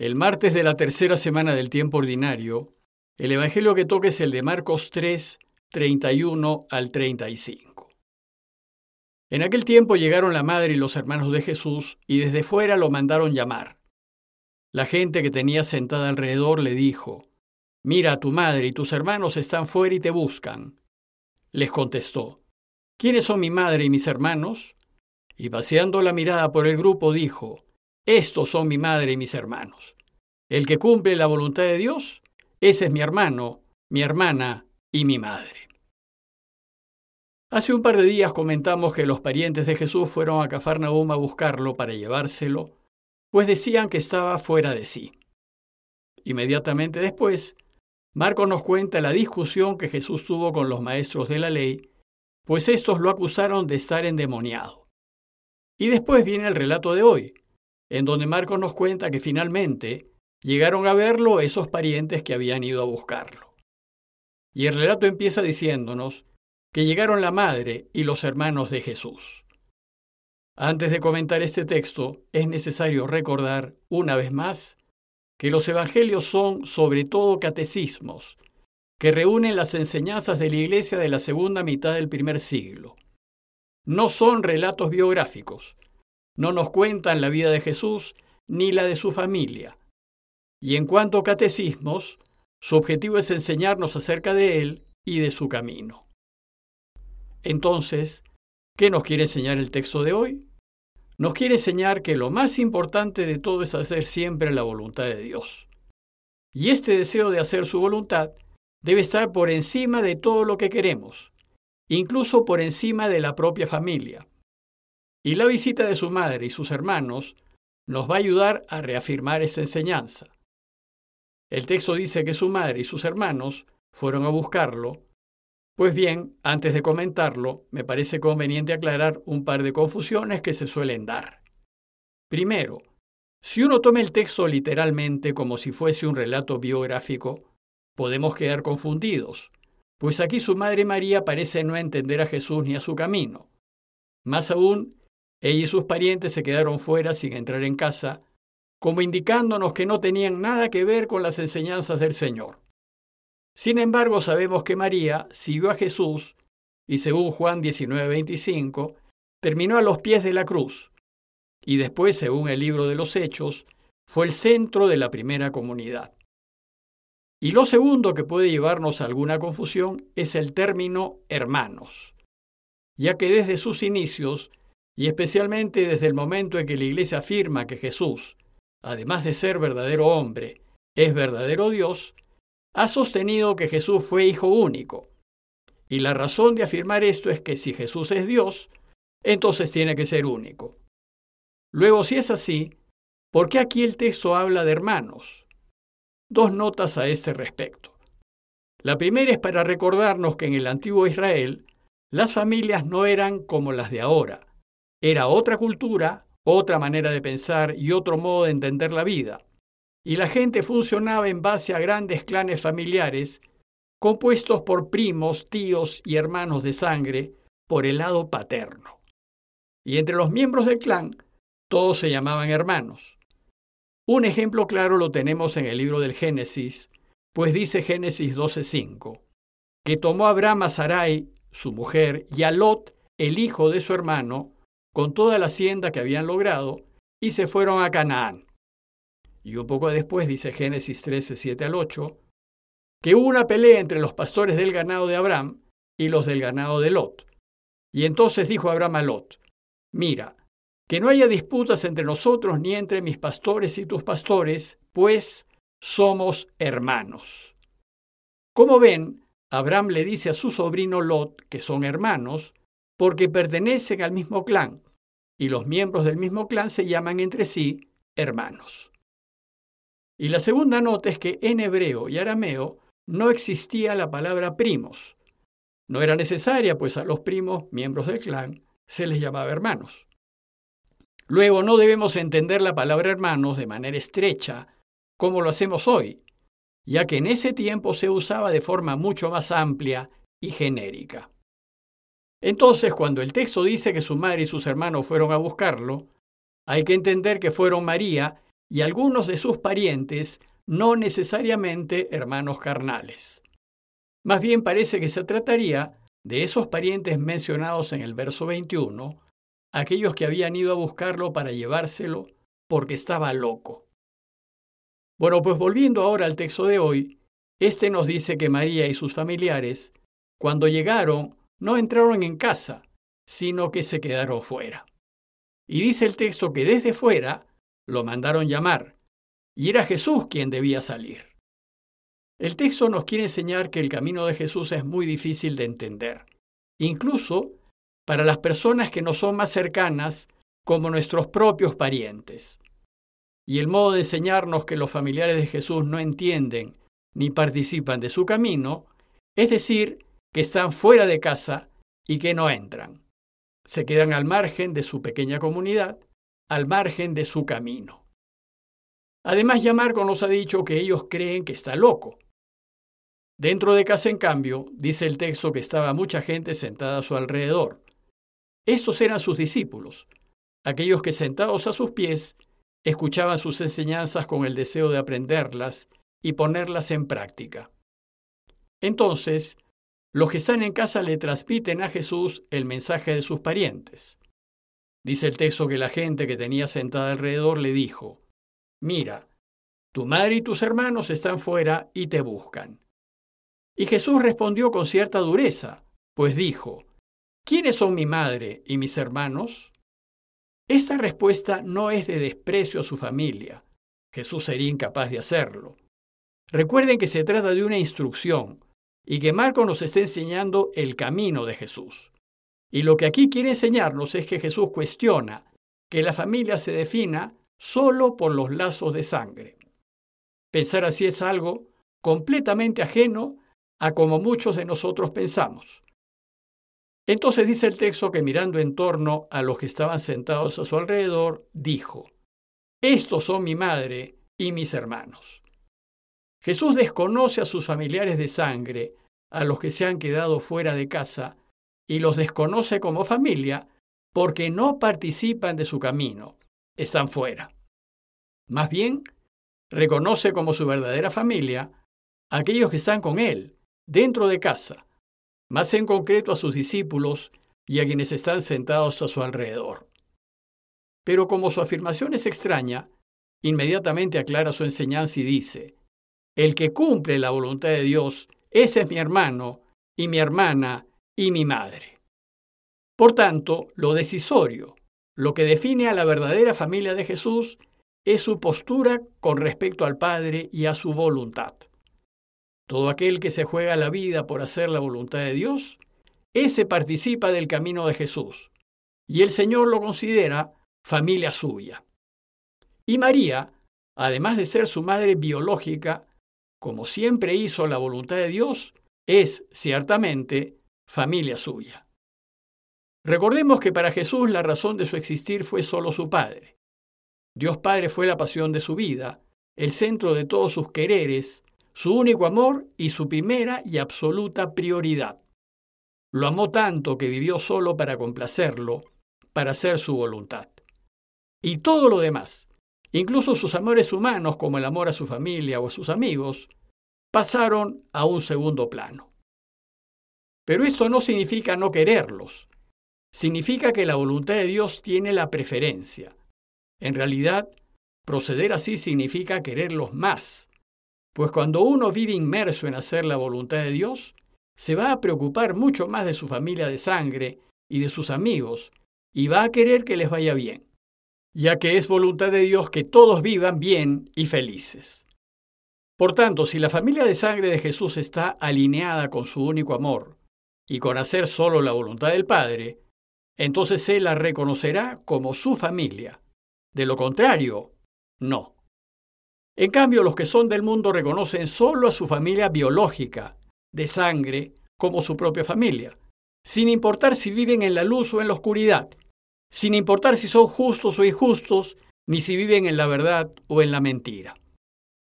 El martes de la tercera semana del tiempo ordinario, el Evangelio que toca es el de Marcos 3, 31 al 35. En aquel tiempo llegaron la madre y los hermanos de Jesús y desde fuera lo mandaron llamar. La gente que tenía sentada alrededor le dijo, Mira, tu madre y tus hermanos están fuera y te buscan. Les contestó, ¿quiénes son mi madre y mis hermanos? Y paseando la mirada por el grupo dijo, estos son mi madre y mis hermanos. El que cumple la voluntad de Dios, ese es mi hermano, mi hermana y mi madre. Hace un par de días comentamos que los parientes de Jesús fueron a Cafarnaúm a buscarlo para llevárselo, pues decían que estaba fuera de sí. Inmediatamente después, Marco nos cuenta la discusión que Jesús tuvo con los maestros de la ley, pues estos lo acusaron de estar endemoniado. Y después viene el relato de hoy, en donde Marcos nos cuenta que finalmente llegaron a verlo esos parientes que habían ido a buscarlo. Y el relato empieza diciéndonos que llegaron la madre y los hermanos de Jesús. Antes de comentar este texto, es necesario recordar, una vez más, que los evangelios son sobre todo catecismos, que reúnen las enseñanzas de la Iglesia de la segunda mitad del primer siglo. No son relatos biográficos, no nos cuentan la vida de Jesús ni la de su familia. Y en cuanto a catecismos, su objetivo es enseñarnos acerca de Él y de su camino. Entonces, ¿qué nos quiere enseñar el texto de hoy? Nos quiere enseñar que lo más importante de todo es hacer siempre la voluntad de Dios. Y este deseo de hacer su voluntad debe estar por encima de todo lo que queremos, incluso por encima de la propia familia. Y la visita de su madre y sus hermanos nos va a ayudar a reafirmar esta enseñanza. El texto dice que su madre y sus hermanos fueron a buscarlo. Pues bien, antes de comentarlo, me parece conveniente aclarar un par de confusiones que se suelen dar. Primero, si uno toma el texto literalmente como si fuese un relato biográfico, podemos quedar confundidos, pues aquí su madre María parece no entender a Jesús ni a su camino. Más aún, ella y sus parientes se quedaron fuera sin entrar en casa, como indicándonos que no tenían nada que ver con las enseñanzas del Señor. Sin embargo, sabemos que María siguió a Jesús y según Juan 19:25, terminó a los pies de la cruz y después, según el libro de los Hechos, fue el centro de la primera comunidad. Y lo segundo que puede llevarnos a alguna confusión es el término hermanos, ya que desde sus inicios y especialmente desde el momento en que la Iglesia afirma que Jesús, además de ser verdadero hombre, es verdadero Dios, ha sostenido que Jesús fue hijo único. Y la razón de afirmar esto es que si Jesús es Dios, entonces tiene que ser único. Luego, si es así, ¿por qué aquí el texto habla de hermanos? Dos notas a este respecto. La primera es para recordarnos que en el antiguo Israel las familias no eran como las de ahora, era otra cultura, otra manera de pensar y otro modo de entender la vida. Y la gente funcionaba en base a grandes clanes familiares compuestos por primos, tíos y hermanos de sangre por el lado paterno. Y entre los miembros del clan, todos se llamaban hermanos. Un ejemplo claro lo tenemos en el libro del Génesis, pues dice Génesis 12:5, que tomó Abraham a Sarai, su mujer, y a Lot, el hijo de su hermano, con toda la hacienda que habían logrado, y se fueron a Canaán. Y un poco después dice Génesis 13, 7 al 8, que hubo una pelea entre los pastores del ganado de Abraham y los del ganado de Lot. Y entonces dijo Abraham a Lot, mira, que no haya disputas entre nosotros ni entre mis pastores y tus pastores, pues somos hermanos. Como ven, Abraham le dice a su sobrino Lot que son hermanos, porque pertenecen al mismo clan, y los miembros del mismo clan se llaman entre sí hermanos. Y la segunda nota es que en hebreo y arameo no existía la palabra primos. No era necesaria, pues a los primos, miembros del clan, se les llamaba hermanos. Luego, no debemos entender la palabra hermanos de manera estrecha, como lo hacemos hoy, ya que en ese tiempo se usaba de forma mucho más amplia y genérica. Entonces, cuando el texto dice que su madre y sus hermanos fueron a buscarlo, hay que entender que fueron María y algunos de sus parientes, no necesariamente hermanos carnales. Más bien parece que se trataría de esos parientes mencionados en el verso 21, aquellos que habían ido a buscarlo para llevárselo porque estaba loco. Bueno, pues volviendo ahora al texto de hoy, este nos dice que María y sus familiares, cuando llegaron, no entraron en casa, sino que se quedaron fuera. Y dice el texto que desde fuera lo mandaron llamar, y era Jesús quien debía salir. El texto nos quiere enseñar que el camino de Jesús es muy difícil de entender, incluso para las personas que no son más cercanas como nuestros propios parientes. Y el modo de enseñarnos que los familiares de Jesús no entienden ni participan de su camino, es decir, que están fuera de casa y que no entran. Se quedan al margen de su pequeña comunidad, al margen de su camino. Además, ya Marco nos ha dicho que ellos creen que está loco. Dentro de casa, en cambio, dice el texto que estaba mucha gente sentada a su alrededor. Estos eran sus discípulos, aquellos que sentados a sus pies escuchaban sus enseñanzas con el deseo de aprenderlas y ponerlas en práctica. Entonces, los que están en casa le transmiten a Jesús el mensaje de sus parientes. Dice el texto que la gente que tenía sentada alrededor le dijo, Mira, tu madre y tus hermanos están fuera y te buscan. Y Jesús respondió con cierta dureza, pues dijo, ¿quiénes son mi madre y mis hermanos? Esta respuesta no es de desprecio a su familia. Jesús sería incapaz de hacerlo. Recuerden que se trata de una instrucción y que Marco nos está enseñando el camino de Jesús. Y lo que aquí quiere enseñarnos es que Jesús cuestiona que la familia se defina solo por los lazos de sangre. Pensar así es algo completamente ajeno a como muchos de nosotros pensamos. Entonces dice el texto que mirando en torno a los que estaban sentados a su alrededor, dijo, Estos son mi madre y mis hermanos. Jesús desconoce a sus familiares de sangre, a los que se han quedado fuera de casa, y los desconoce como familia porque no participan de su camino, están fuera. Más bien, reconoce como su verdadera familia a aquellos que están con Él, dentro de casa, más en concreto a sus discípulos y a quienes están sentados a su alrededor. Pero como su afirmación es extraña, inmediatamente aclara su enseñanza y dice, el que cumple la voluntad de Dios, ese es mi hermano y mi hermana y mi madre. Por tanto, lo decisorio, lo que define a la verdadera familia de Jesús, es su postura con respecto al Padre y a su voluntad. Todo aquel que se juega la vida por hacer la voluntad de Dios, ese participa del camino de Jesús, y el Señor lo considera familia suya. Y María, además de ser su madre biológica, como siempre hizo la voluntad de Dios, es ciertamente familia suya. Recordemos que para Jesús la razón de su existir fue solo su Padre. Dios Padre fue la pasión de su vida, el centro de todos sus quereres, su único amor y su primera y absoluta prioridad. Lo amó tanto que vivió solo para complacerlo, para hacer su voluntad. Y todo lo demás, Incluso sus amores humanos, como el amor a su familia o a sus amigos, pasaron a un segundo plano. Pero esto no significa no quererlos. Significa que la voluntad de Dios tiene la preferencia. En realidad, proceder así significa quererlos más. Pues cuando uno vive inmerso en hacer la voluntad de Dios, se va a preocupar mucho más de su familia de sangre y de sus amigos, y va a querer que les vaya bien ya que es voluntad de Dios que todos vivan bien y felices. Por tanto, si la familia de sangre de Jesús está alineada con su único amor y con hacer solo la voluntad del Padre, entonces Él la reconocerá como su familia. De lo contrario, no. En cambio, los que son del mundo reconocen solo a su familia biológica, de sangre, como su propia familia, sin importar si viven en la luz o en la oscuridad, sin importar si son justos o injustos, ni si viven en la verdad o en la mentira.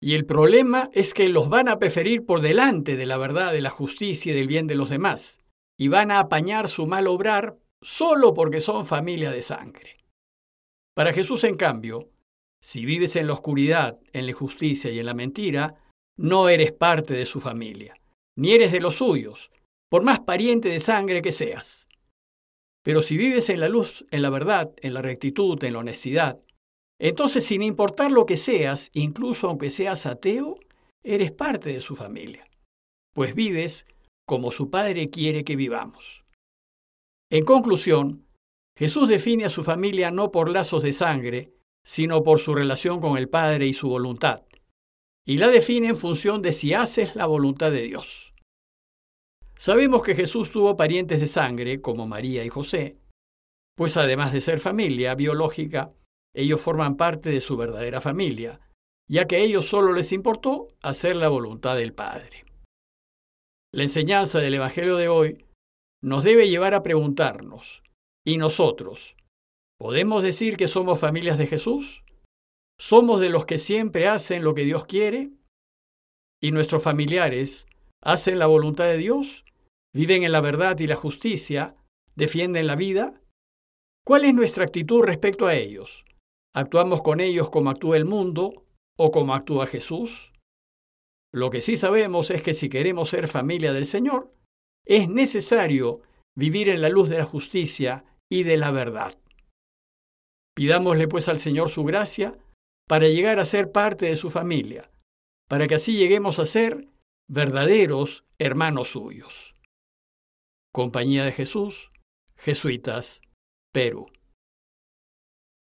Y el problema es que los van a preferir por delante de la verdad, de la justicia y del bien de los demás, y van a apañar su mal obrar solo porque son familia de sangre. Para Jesús, en cambio, Si vives en la oscuridad, en la injusticia y en la mentira, no eres parte de su familia, ni eres de los suyos, por más pariente de sangre que seas. Pero si vives en la luz, en la verdad, en la rectitud, en la honestidad, entonces sin importar lo que seas, incluso aunque seas ateo, eres parte de su familia, pues vives como su Padre quiere que vivamos. En conclusión, Jesús define a su familia no por lazos de sangre, sino por su relación con el Padre y su voluntad, y la define en función de si haces la voluntad de Dios. Sabemos que Jesús tuvo parientes de sangre, como María y José, pues además de ser familia biológica, ellos forman parte de su verdadera familia, ya que a ellos solo les importó hacer la voluntad del Padre. La enseñanza del Evangelio de hoy nos debe llevar a preguntarnos, ¿y nosotros? ¿Podemos decir que somos familias de Jesús? ¿Somos de los que siempre hacen lo que Dios quiere? ¿Y nuestros familiares hacen la voluntad de Dios? ¿Viven en la verdad y la justicia? ¿Defienden la vida? ¿Cuál es nuestra actitud respecto a ellos? ¿Actuamos con ellos como actúa el mundo o como actúa Jesús? Lo que sí sabemos es que si queremos ser familia del Señor, es necesario vivir en la luz de la justicia y de la verdad. Pidámosle pues al Señor su gracia para llegar a ser parte de su familia, para que así lleguemos a ser verdaderos hermanos suyos. Compañía de Jesús, Jesuitas, Perú.